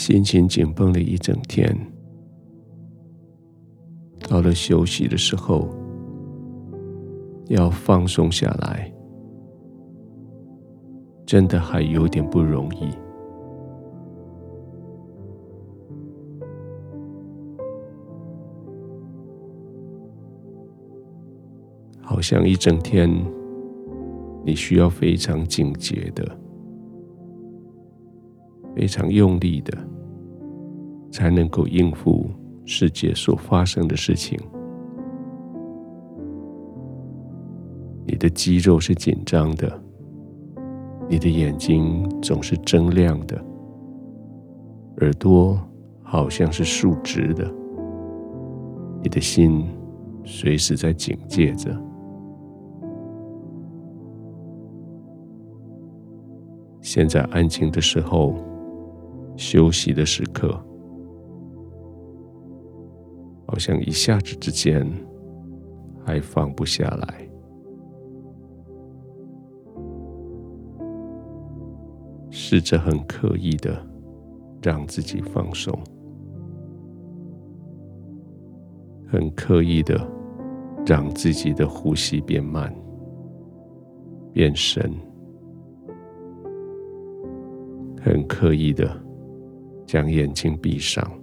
心情紧绷了一整天，到了休息的时候，要放松下来，真的还有点不容易。好像一整天，你需要非常警觉的。非常用力的，才能够应付世界所发生的事情。你的肌肉是紧张的，你的眼睛总是睁亮的，耳朵好像是竖直的，你的心随时在警戒着。现在安静的时候。休息的时刻，好像一下子之间还放不下来。试着很刻意的让自己放松，很刻意的让自己的呼吸变慢、变深，很刻意的。将眼睛闭上。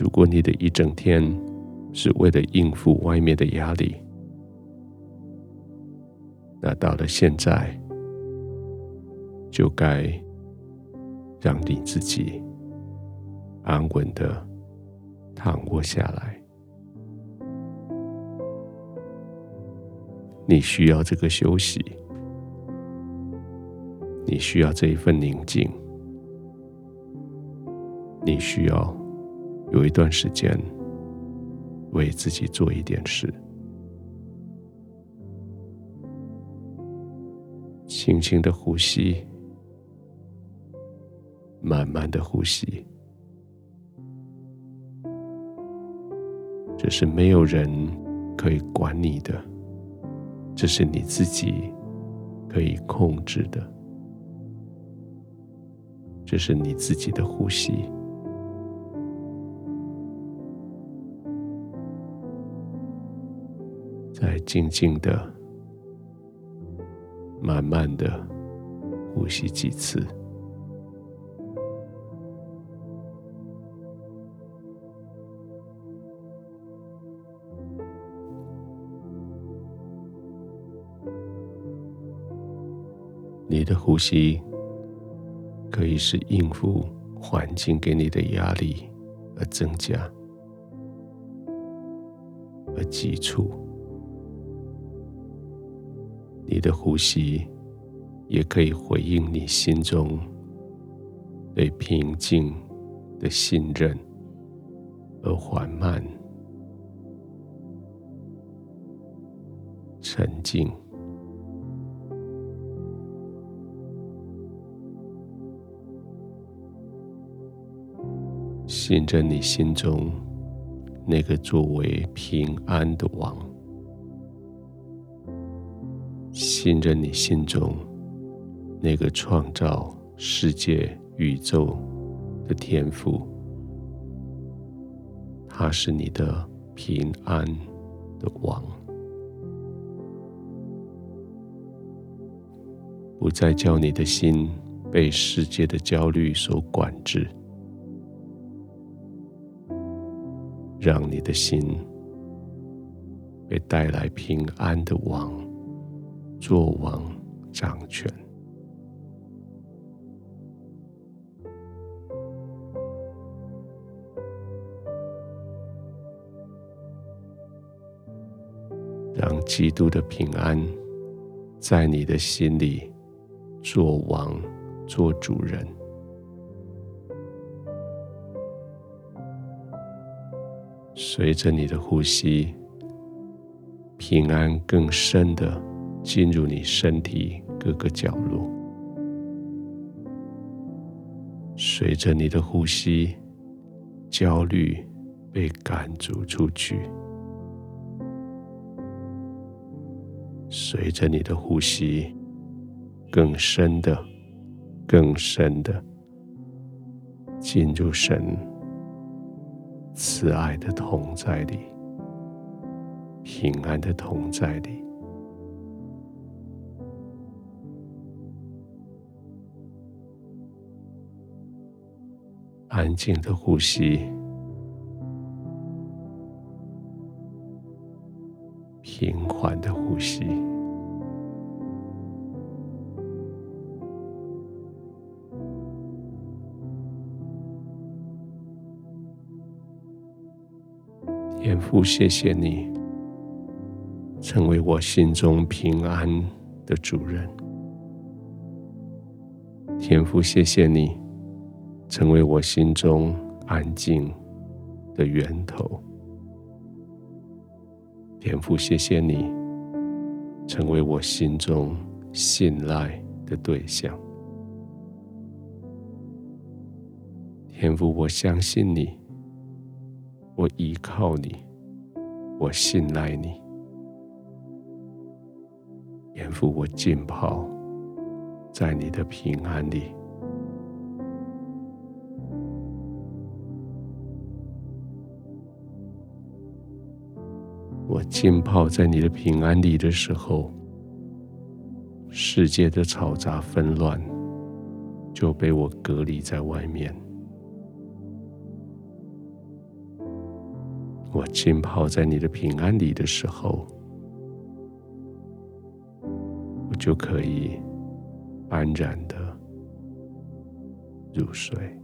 如果你的一整天是为了应付外面的压力，那到了现在，就该让你自己安稳的躺卧下来。你需要这个休息。你需要这一份宁静，你需要有一段时间为自己做一点事，轻轻的呼吸，慢慢的呼吸，这是没有人可以管你的，这是你自己可以控制的。这是你自己的呼吸，静静的、慢慢的呼吸几次。你的呼吸。可以是应付环境给你的压力而增加，而急促。你的呼吸也可以回应你心中对平静的信任而缓慢、沉静。信任你心中那个作为平安的王，信任你心中那个创造世界宇宙的天赋，他是你的平安的王，不再叫你的心被世界的焦虑所管制。让你的心被带来平安的王作王掌权，让基督的平安在你的心里做王做主人。随着你的呼吸，平安更深的进入你身体各个角落。随着你的呼吸，焦虑被赶逐出去。随着你的呼吸，更深的、更深的进入神慈爱的同在里，平安的同在里，安静的呼吸。平缓的呼吸，天父，谢谢你成为我心中平安的主人。天父，谢谢你成为我心中安静的源头。天父，谢谢你成为我心中信赖的对象。天父，我相信你，我依靠你，我信赖你。天父，我浸泡在你的平安里。浸泡在你的平安里的时候，世界的嘈杂纷乱就被我隔离在外面。我浸泡在你的平安里的时候，我就可以安然的入睡。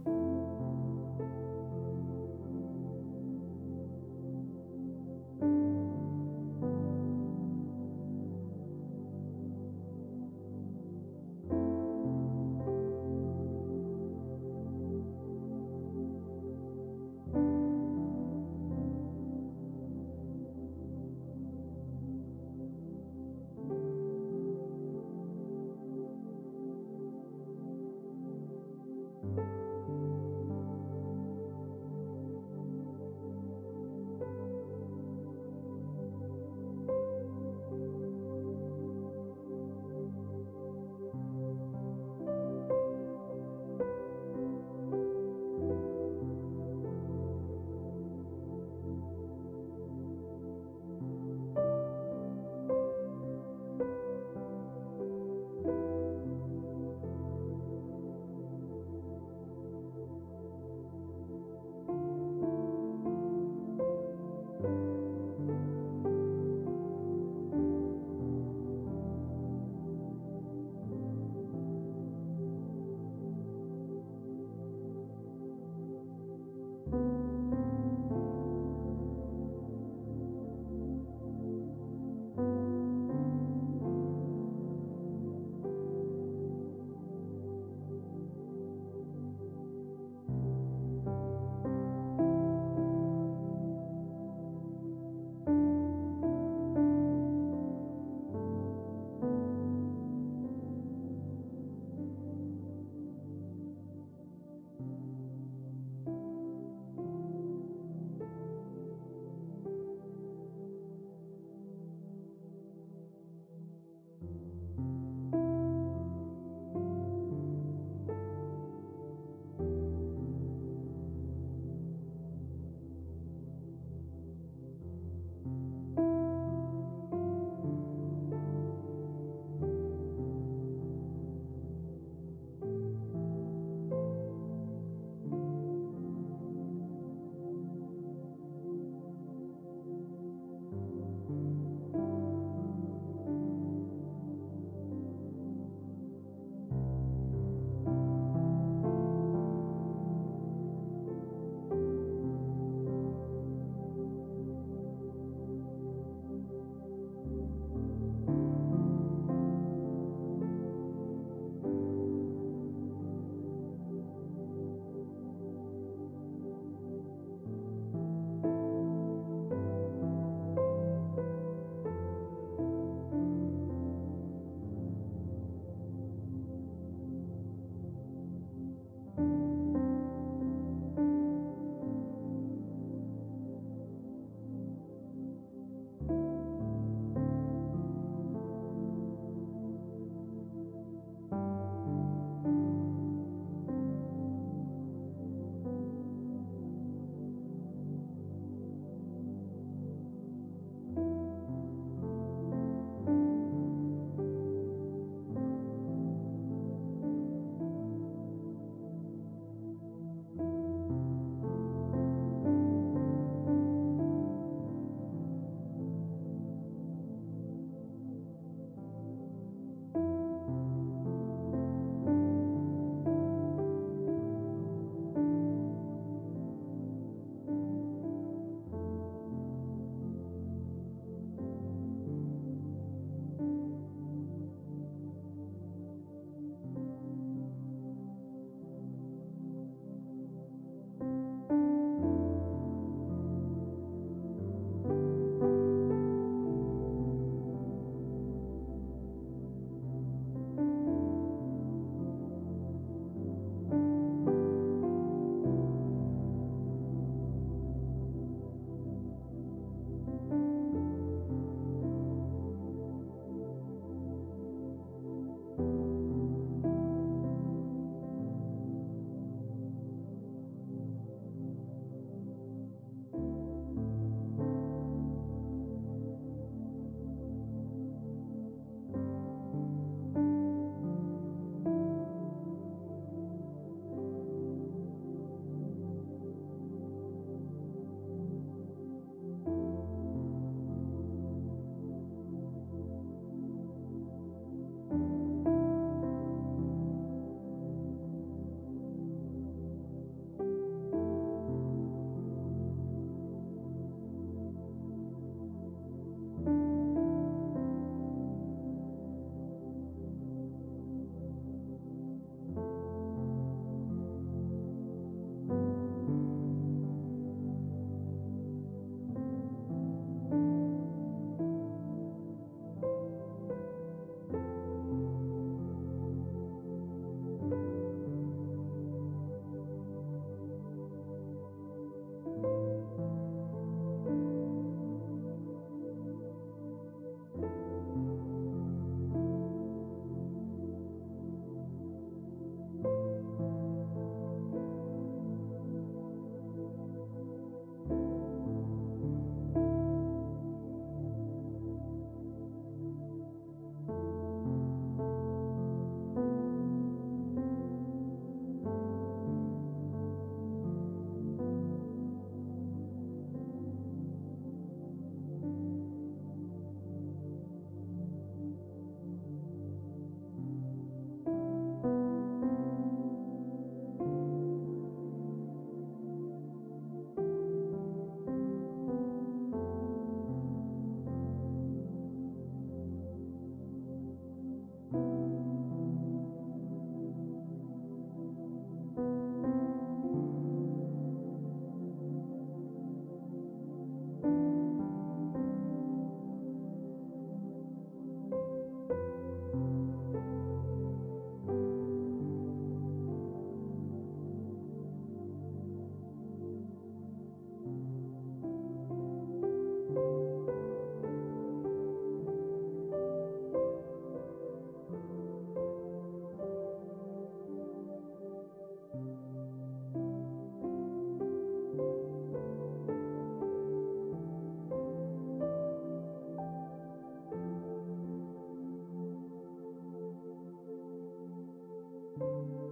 you.